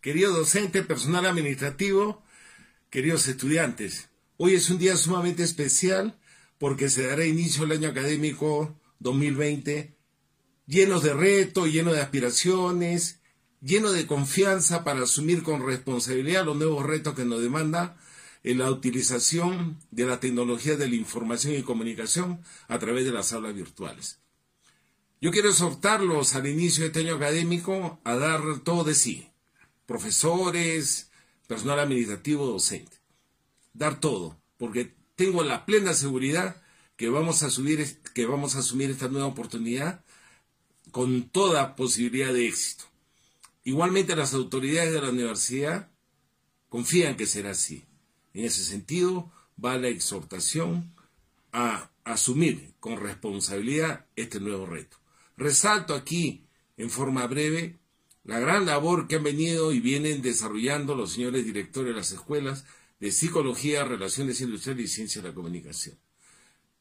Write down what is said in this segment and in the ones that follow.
Querido docente, personal administrativo, queridos estudiantes, hoy es un día sumamente especial porque se dará inicio al año académico 2020 llenos de retos, lleno de aspiraciones, lleno de confianza para asumir con responsabilidad los nuevos retos que nos demanda en la utilización de la tecnología de la información y comunicación a través de las aulas virtuales. Yo quiero exhortarlos al inicio de este año académico a dar todo de sí, profesores, personal administrativo, docente. Dar todo, porque tengo la plena seguridad que vamos a, subir, que vamos a asumir esta nueva oportunidad con toda posibilidad de éxito. Igualmente las autoridades de la universidad confían que será así. En ese sentido va la exhortación a asumir con responsabilidad este nuevo reto. Resalto aquí en forma breve la gran labor que han venido y vienen desarrollando los señores directores de las escuelas de Psicología, Relaciones Industriales y Ciencia de la Comunicación,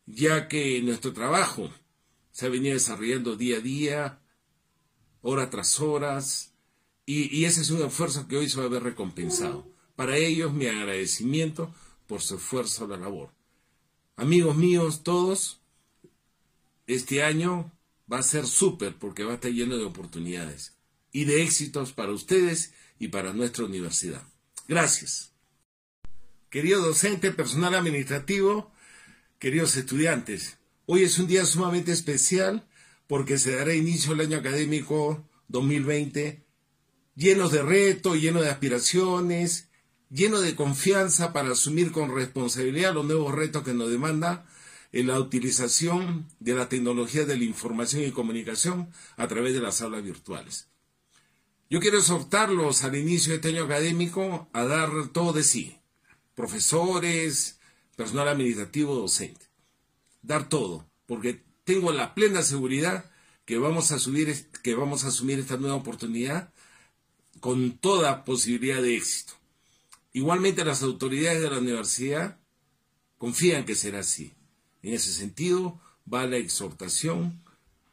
ya que nuestro trabajo se ha venido desarrollando día a día, hora tras horas, y, ese es un esfuerzo que hoy se va a ver recompensado. Para ellos mi agradecimiento por su esfuerzo a la labor. Amigos míos, todos, este año va a ser súper porque va a estar lleno de oportunidades y de éxitos para ustedes y para nuestra universidad. Gracias. Querido docente, personal administrativo, queridos estudiantes, hoy es un día sumamente especial porque se dará inicio al año académico 2020 llenos de retos, lleno de aspiraciones, lleno de confianza para asumir con responsabilidad los nuevos retos que nos demanda en la utilización de la tecnología de la información y comunicación a través de las aulas virtuales. Yo quiero exhortarlos al inicio de este año académico a dar todo de sí, profesores, personal administrativo, docente. Dar todo, porque tengo la plena seguridad que vamos a, subir, que vamos a asumir esta nueva oportunidad con toda posibilidad de éxito. Igualmente las autoridades de la universidad confían que será así. En ese sentido va la exhortación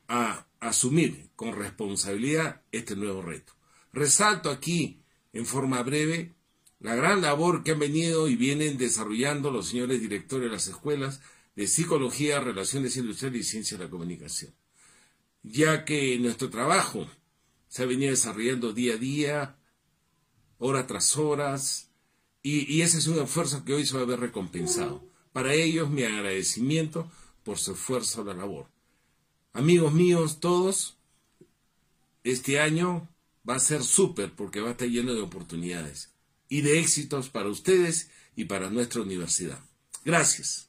a asumir con responsabilidad este nuevo reto. Resalto aquí, en forma breve, la gran labor que han venido y vienen desarrollando los señores directores de las escuelas de Psicología, Relaciones Industriales y Ciencia de la Comunicación, ya que nuestro trabajo se ha venido desarrollando día a día, hora tras horas, y, ese es un esfuerzo que hoy se va a ver recompensado. Para ellos mi agradecimiento por su esfuerzo a la labor. Amigos míos, todos, este año va a ser súper porque va a estar lleno de oportunidades y de éxitos para ustedes y para nuestra universidad. Gracias.